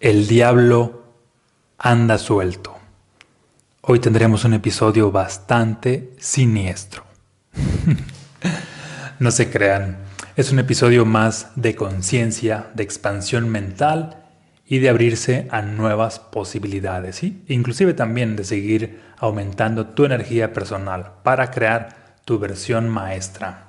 El diablo anda suelto. Hoy tendremos un episodio bastante siniestro. no se crean, es un episodio más de conciencia, de expansión mental y de abrirse a nuevas posibilidades, ¿sí? inclusive también de seguir aumentando tu energía personal para crear tu versión maestra.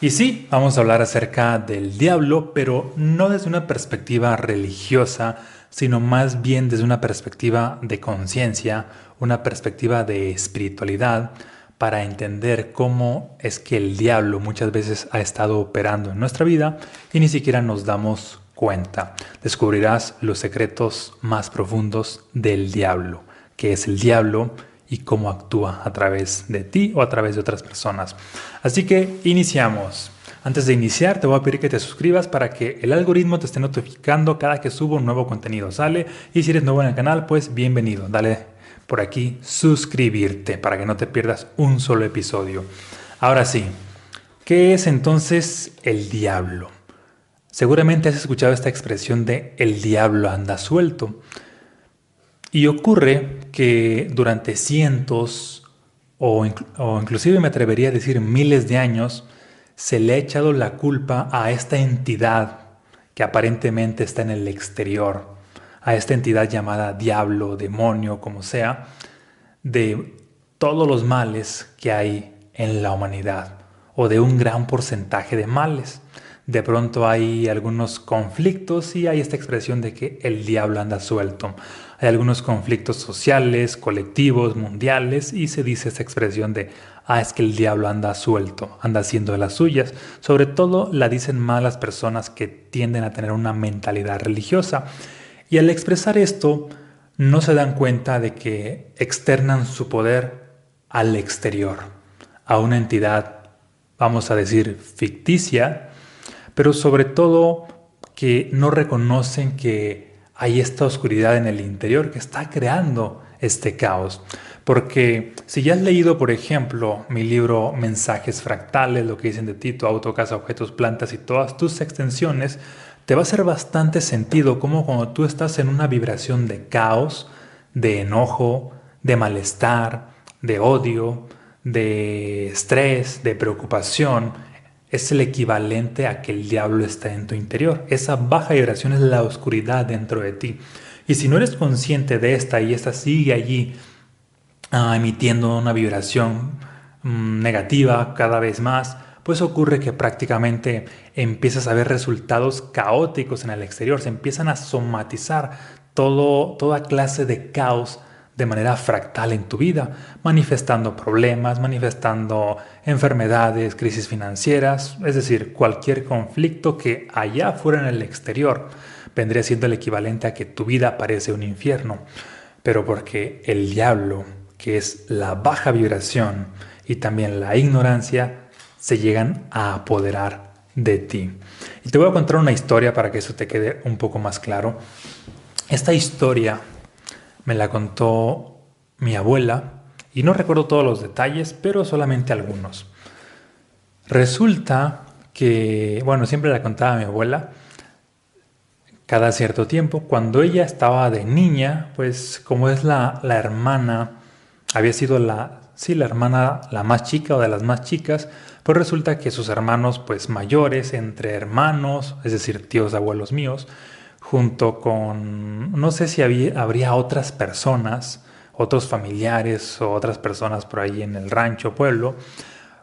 Y sí, vamos a hablar acerca del diablo, pero no desde una perspectiva religiosa, sino más bien desde una perspectiva de conciencia, una perspectiva de espiritualidad, para entender cómo es que el diablo muchas veces ha estado operando en nuestra vida y ni siquiera nos damos cuenta. Descubrirás los secretos más profundos del diablo, que es el diablo y cómo actúa a través de ti o a través de otras personas. Así que iniciamos. Antes de iniciar, te voy a pedir que te suscribas para que el algoritmo te esté notificando cada que subo un nuevo contenido, ¿sale? Y si eres nuevo en el canal, pues bienvenido. Dale por aquí suscribirte para que no te pierdas un solo episodio. Ahora sí, ¿qué es entonces el diablo? Seguramente has escuchado esta expresión de el diablo anda suelto. Y ocurre que durante cientos o, o inclusive me atrevería a decir miles de años, se le ha echado la culpa a esta entidad que aparentemente está en el exterior, a esta entidad llamada diablo, demonio, como sea, de todos los males que hay en la humanidad o de un gran porcentaje de males. De pronto hay algunos conflictos y hay esta expresión de que el diablo anda suelto. Hay algunos conflictos sociales, colectivos, mundiales y se dice esta expresión de ah, es que el diablo anda suelto, anda haciendo de las suyas. Sobre todo la dicen más las personas que tienden a tener una mentalidad religiosa. Y al expresar esto, no se dan cuenta de que externan su poder al exterior, a una entidad, vamos a decir, ficticia, pero sobre todo que no reconocen que hay esta oscuridad en el interior que está creando este caos. Porque si ya has leído, por ejemplo, mi libro Mensajes Fractales, lo que dicen de ti, tu auto, casa, objetos, plantas y todas tus extensiones, te va a hacer bastante sentido como cuando tú estás en una vibración de caos, de enojo, de malestar, de odio, de estrés, de preocupación, es el equivalente a que el diablo está en tu interior. Esa baja vibración es la oscuridad dentro de ti. Y si no eres consciente de esta y esta sigue allí Ah, emitiendo una vibración mm, negativa cada vez más, pues ocurre que prácticamente empiezas a ver resultados caóticos en el exterior, se empiezan a somatizar todo, toda clase de caos de manera fractal en tu vida, manifestando problemas, manifestando enfermedades, crisis financieras, es decir, cualquier conflicto que allá fuera en el exterior vendría siendo el equivalente a que tu vida parece un infierno, pero porque el diablo que es la baja vibración y también la ignorancia, se llegan a apoderar de ti. Y te voy a contar una historia para que eso te quede un poco más claro. Esta historia me la contó mi abuela y no recuerdo todos los detalles, pero solamente algunos. Resulta que, bueno, siempre la contaba mi abuela, cada cierto tiempo, cuando ella estaba de niña, pues como es la, la hermana había sido la, sí, la hermana la más chica o de las más chicas, pues resulta que sus hermanos pues mayores, entre hermanos, es decir, tíos abuelos míos, junto con, no sé si había, habría otras personas, otros familiares o otras personas por ahí en el rancho, pueblo,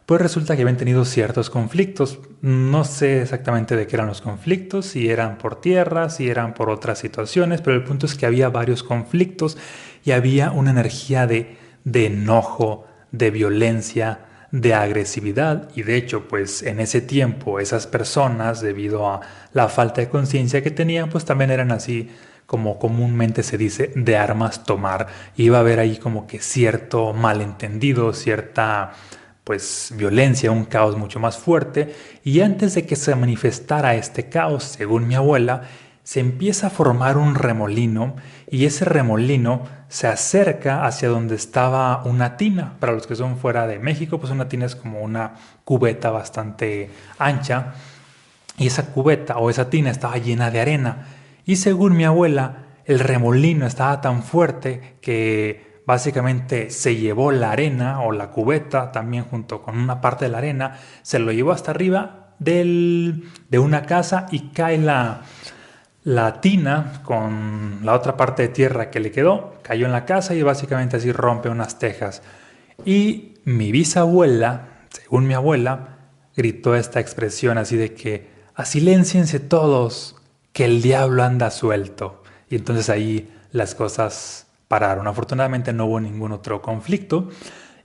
pues resulta que habían tenido ciertos conflictos. No sé exactamente de qué eran los conflictos, si eran por tierra, si eran por otras situaciones, pero el punto es que había varios conflictos y había una energía de de enojo, de violencia, de agresividad y de hecho pues en ese tiempo esas personas debido a la falta de conciencia que tenían pues también eran así como comúnmente se dice de armas tomar. Iba a haber ahí como que cierto malentendido cierta pues violencia un caos mucho más fuerte. Y antes de que se manifestara este caos según mi abuela se empieza a formar un remolino y ese remolino se acerca hacia donde estaba una tina. Para los que son fuera de México, pues una tina es como una cubeta bastante ancha y esa cubeta o esa tina estaba llena de arena. Y según mi abuela, el remolino estaba tan fuerte que básicamente se llevó la arena o la cubeta también junto con una parte de la arena, se lo llevó hasta arriba del, de una casa y cae la, la tina con la otra parte de tierra que le quedó, cayó en la casa y básicamente así rompe unas tejas. Y mi bisabuela, según mi abuela, gritó esta expresión así de que, asilénciense todos, que el diablo anda suelto. Y entonces ahí las cosas pararon. Afortunadamente no hubo ningún otro conflicto.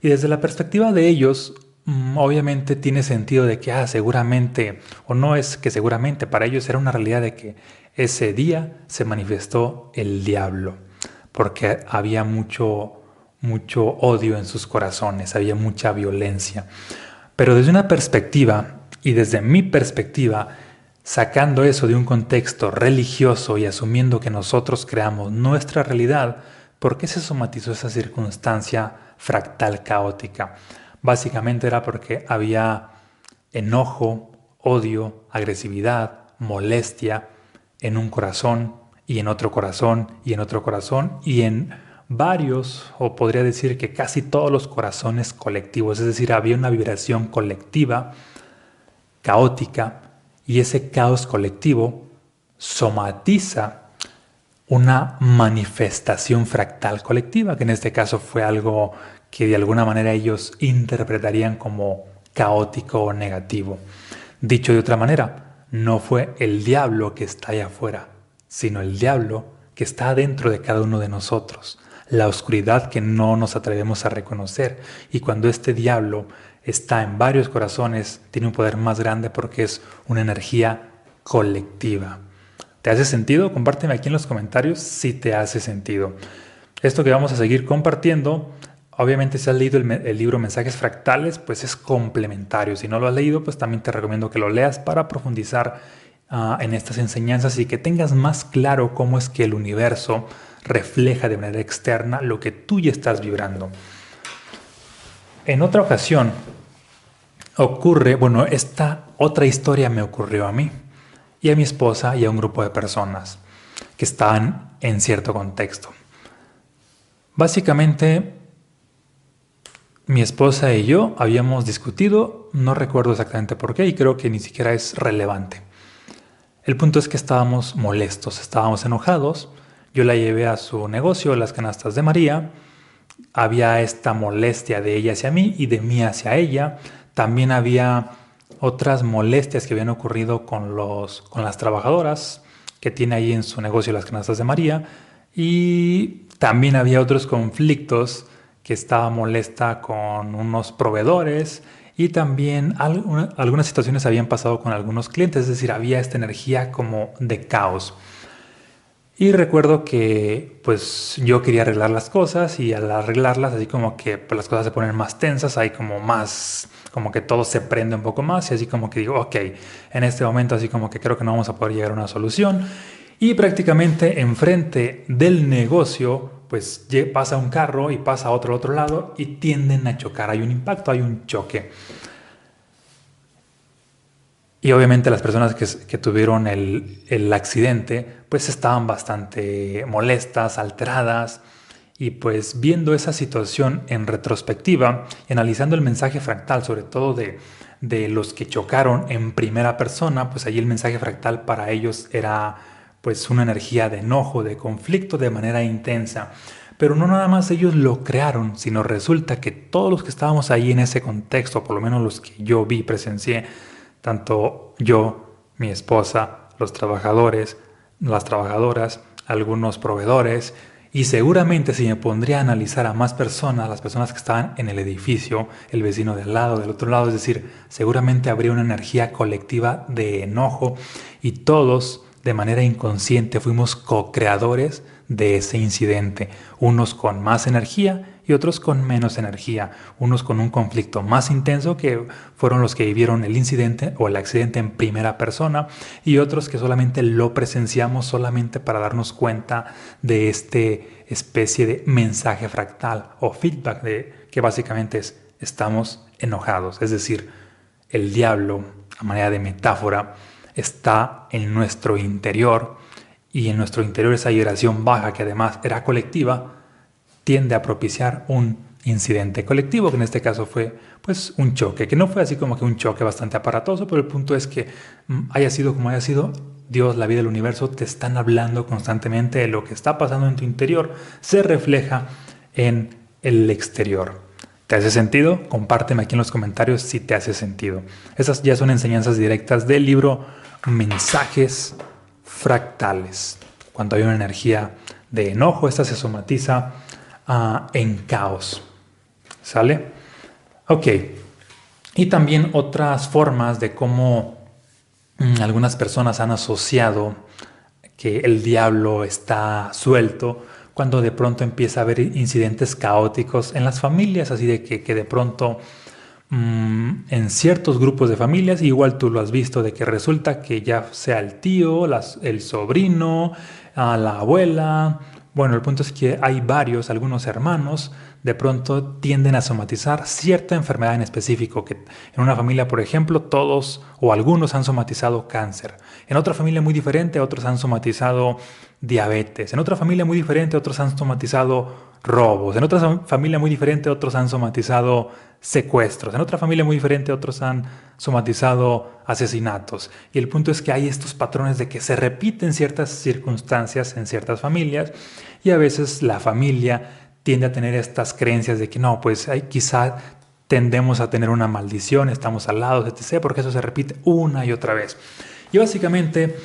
Y desde la perspectiva de ellos, mm, obviamente tiene sentido de que, ah, seguramente, o no es que seguramente, para ellos era una realidad de que ese día se manifestó el diablo, porque había mucho, mucho odio en sus corazones, había mucha violencia. Pero desde una perspectiva, y desde mi perspectiva, sacando eso de un contexto religioso y asumiendo que nosotros creamos nuestra realidad, ¿por qué se somatizó esa circunstancia fractal caótica? Básicamente era porque había enojo, odio, agresividad, molestia en un corazón y en otro corazón y en otro corazón y en varios, o podría decir que casi todos los corazones colectivos, es decir, había una vibración colectiva, caótica, y ese caos colectivo somatiza una manifestación fractal colectiva, que en este caso fue algo que de alguna manera ellos interpretarían como caótico o negativo. Dicho de otra manera, no fue el diablo que está allá afuera, sino el diablo que está dentro de cada uno de nosotros, la oscuridad que no nos atrevemos a reconocer. Y cuando este diablo está en varios corazones, tiene un poder más grande porque es una energía colectiva. ¿Te hace sentido? Compárteme aquí en los comentarios si te hace sentido. Esto que vamos a seguir compartiendo, obviamente si has leído el, libro Mensajes Fractales, pues es complementario. Si no lo has leído, pues también te recomiendo que lo leas para profundizar ah, en estas enseñanzas y que tengas más claro cómo es que el universo refleja de manera externa lo que tú ya estás vibrando. En otra ocasión, ocurre, bueno, esta otra historia me ocurrió a mí y a mi esposa y a un grupo de personas que estaban en cierto contexto. Básicamente, mi esposa y yo habíamos discutido, no recuerdo exactamente por qué y creo que ni siquiera es relevante. El punto es que estábamos molestos, estábamos enojados. Yo la llevé a su negocio, las canastas de María. Había esta molestia de ella hacia mí y de mí hacia ella. También había otras molestias que habían ocurrido con, los, con las trabajadoras que tiene ahí en su negocio las canastas de María. Y también había otros conflictos que estaba molesta con unos proveedores y también algunas situaciones habían pasado con algunos clientes, es decir, había esta energía como de caos. Y recuerdo que pues yo quería arreglar las cosas y al arreglarlas así como que pues, las cosas se ponen más tensas, hay como más, como que todo se prende un poco más y así como que digo, ok, en este momento así como que creo que no vamos a poder llegar a una solución. Y prácticamente enfrente del negocio pues pasa un carro y pasa otro al otro lado y tienden a chocar, hay un impacto, hay un choque. Y obviamente las personas que, tuvieron el, accidente pues estaban bastante molestas, alteradas y pues viendo esa situación en retrospectiva y analizando el mensaje fractal, sobre todo de, de los que chocaron en primera persona, pues allí el mensaje fractal para ellos era pues una energía de enojo, de conflicto de manera intensa. Pero no nada más ellos lo crearon, sino resulta que todos los que estábamos ahí en ese contexto, por lo menos los que yo vi, presencié, tanto yo, mi esposa, los trabajadores, las trabajadoras, algunos proveedores, y seguramente si me pondría a analizar a más personas, las personas que estaban en el edificio, el vecino del lado, del otro lado, es decir, seguramente habría una energía colectiva de enojo y todos de manera inconsciente fuimos co-creadores de ese incidente, unos con más energía y otros con menos energía, unos con un conflicto más intenso que fueron los que vivieron el incidente o el accidente en primera persona y otros que solamente lo presenciamos solamente para darnos cuenta de este especie de mensaje fractal o feedback de que básicamente es estamos enojados, es decir, el diablo a manera de metáfora está en nuestro interior y en nuestro interior esa vibración baja, que además era colectiva, tiende a propiciar un incidente colectivo, que en este caso fue pues un choque, que no fue así como que un choque bastante aparatoso, pero el punto es que mm, haya sido como haya sido, Dios, la vida del universo te están hablando constantemente de lo que está pasando en tu interior, se refleja en el exterior. ¿Te hace sentido? Compárteme aquí en los comentarios si te hace sentido. Esas ya son enseñanzas directas del libro Mensajes Fractales. Cuando hay una energía de enojo, esta se somatiza ah, en caos. ¿Sale? Ok. Y también otras formas de cómo mm, algunas personas han asociado que el diablo está suelto cuando de pronto empieza a haber incidentes caóticos en las familias, así de que, de pronto mm, en ciertos grupos de familias, igual tú lo has visto, de que resulta que ya sea el tío, el sobrino, la abuela, bueno, el punto es que hay varios, algunos hermanos, de pronto tienden a somatizar cierta enfermedad en específico, que en una familia, por ejemplo, todos o algunos han somatizado cáncer. En otra familia muy diferente, otros han somatizado diabetes. En otra familia muy diferente, otros han somatizado robos. En otra familia muy diferente, otros han somatizado secuestros. En otra familia muy diferente, otros han somatizado asesinatos. Y el punto es que hay estos patrones de que se repiten ciertas circunstancias en ciertas familias y a veces la familia tiende a tener estas creencias de que no, pues hay, quizá tendemos a tener una maldición, estamos al lado, etc., porque eso se repite una y otra vez. Y básicamente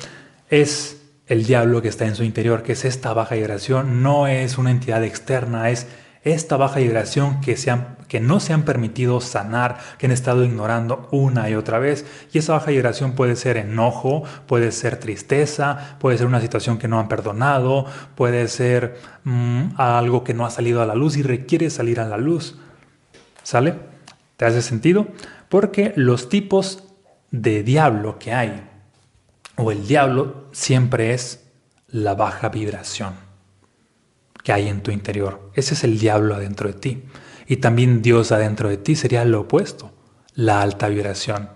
es el diablo que está en su interior, que es esta baja vibración, no es una entidad externa, es esta baja vibración que, se que no se han permitido sanar, que han estado ignorando una y otra vez. Y esa baja vibración puede ser enojo, puede ser tristeza, puede ser una situación que no han perdonado, puede ser mm, algo que no ha salido a la luz y requiere salir a la luz. ¿Sale? ¿Te hace sentido? Porque los tipos de diablo que hay o el diablo siempre es la baja vibración que hay en tu interior. Ese es el diablo adentro de ti. Y también Dios adentro de ti sería lo opuesto, la alta vibración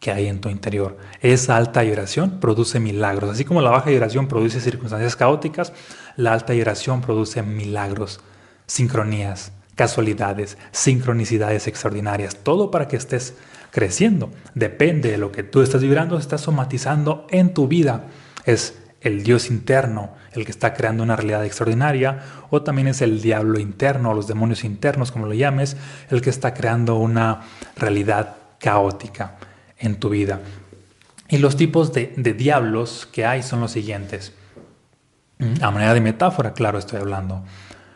que hay en tu interior. Esa alta vibración produce milagros. Así como la baja vibración produce circunstancias caóticas, la alta vibración produce milagros, sincronías, casualidades, sincronicidades extraordinarias. Todo para que estés creciendo. Depende de lo que tú estás vibrando, estás somatizando en tu vida. Es el Dios interno el que está creando una realidad extraordinaria, o también es el diablo interno, o los demonios internos, como lo llames, el que está creando una realidad caótica en tu vida. Y los tipos de, de diablos que hay son los siguientes. A manera de metáfora, claro, estoy hablando.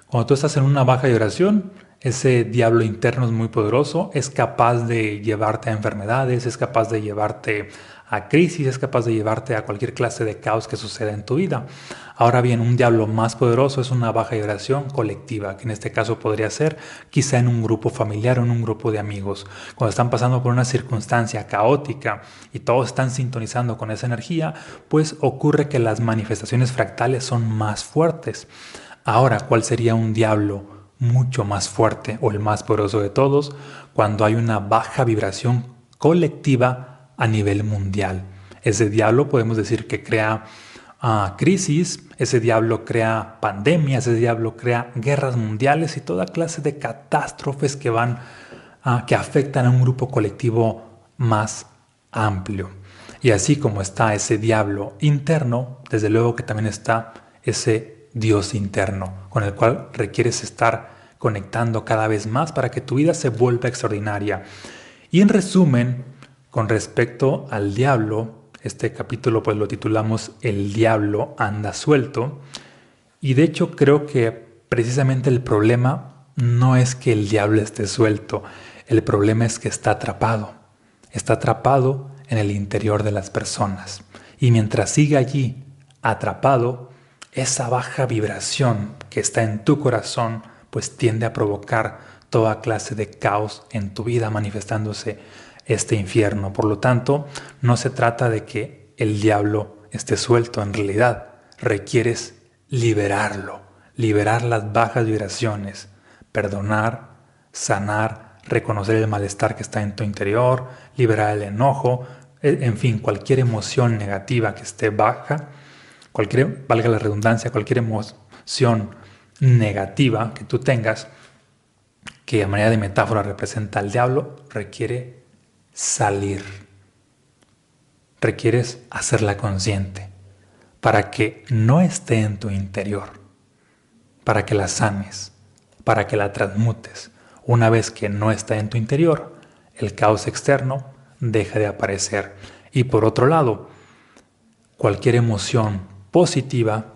Cuando tú estás en una baja vibración, ese diablo interno es muy poderoso, es capaz de llevarte a enfermedades, es capaz de llevarte a crisis, es capaz de llevarte a cualquier clase de caos que suceda en tu vida. Ahora bien, un diablo más poderoso es una baja vibración colectiva, que en este caso podría ser quizá en un grupo familiar o en un grupo de amigos. Cuando están pasando por una circunstancia caótica y todos están sintonizando con esa energía, pues ocurre que las manifestaciones fractales son más fuertes. Ahora, ¿cuál sería un diablo? mucho más fuerte o el más poderoso de todos cuando hay una baja vibración colectiva a nivel mundial. Ese diablo podemos decir que crea ah, crisis, ese diablo crea pandemias, ese diablo crea guerras mundiales y toda clase de catástrofes que van uh, que afectan a un grupo colectivo más amplio. Y así como está ese diablo interno, desde luego que también está ese Dios interno, con el cual requieres estar conectando cada vez más para que tu vida se vuelva extraordinaria. Y en resumen, con respecto al diablo, este capítulo pues lo titulamos El diablo anda suelto. Y de hecho creo que precisamente el problema no es que el diablo esté suelto, el problema es que está atrapado. Está atrapado en el interior de las personas. Y mientras siga allí atrapado, esa baja vibración que está en tu corazón, pues tiende a provocar toda clase de caos en tu vida manifestándose este infierno. Por lo tanto, no se trata de que el diablo esté suelto, en realidad requieres liberarlo, liberar las bajas vibraciones, perdonar, sanar, reconocer el malestar que está en tu interior, liberar el enojo, en fin, cualquier emoción negativa que esté baja cualquier, valga la redundancia, cualquier emoción negativa que tú tengas, que a manera de metáfora representa al diablo, requiere salir. Requieres hacerla consciente para que no esté en tu interior, para que la sanes, para que la transmutes. Una vez que no está en tu interior, el caos externo deja de aparecer. Y por otro lado, cualquier emoción positiva,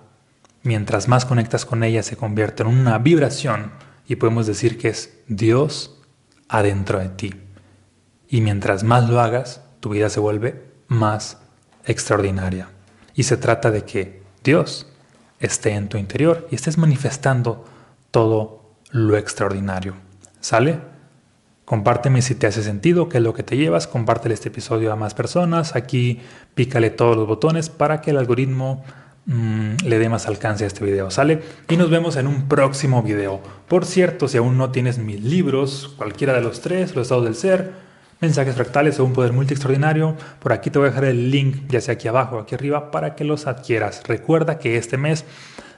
mientras más conectas con ella, se convierte en una vibración y podemos decir que es Dios adentro de ti. Y mientras más lo hagas, tu vida se vuelve más extraordinaria. Y se trata de que Dios esté en tu interior y estés manifestando todo lo extraordinario. ¿Sale? Compárteme si te hace sentido, qué es lo que te llevas, compártele este episodio a más personas, aquí pícale todos los botones para que el algoritmo Mm, le dé más alcance a este video, ¿sale? Y nos vemos en un próximo video. Por cierto, si aún no tienes mis libros, cualquiera de los tres, los estados del ser, mensajes fractales o un poder multi extraordinario, por aquí te voy a dejar el link, ya sea aquí abajo o aquí arriba, para que los adquieras. Recuerda que este mes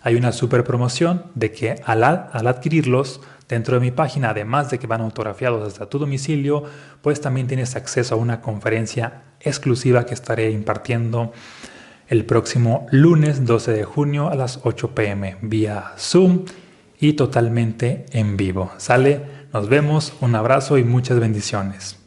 hay una super promoción de que al, al adquirirlos dentro de mi página, además de que van autografiados hasta tu domicilio, pues también tienes acceso a una conferencia exclusiva que estaré impartiendo el próximo lunes 12 de junio a las 8 pm vía Zoom y totalmente en vivo. Sale, nos vemos, un abrazo y muchas bendiciones.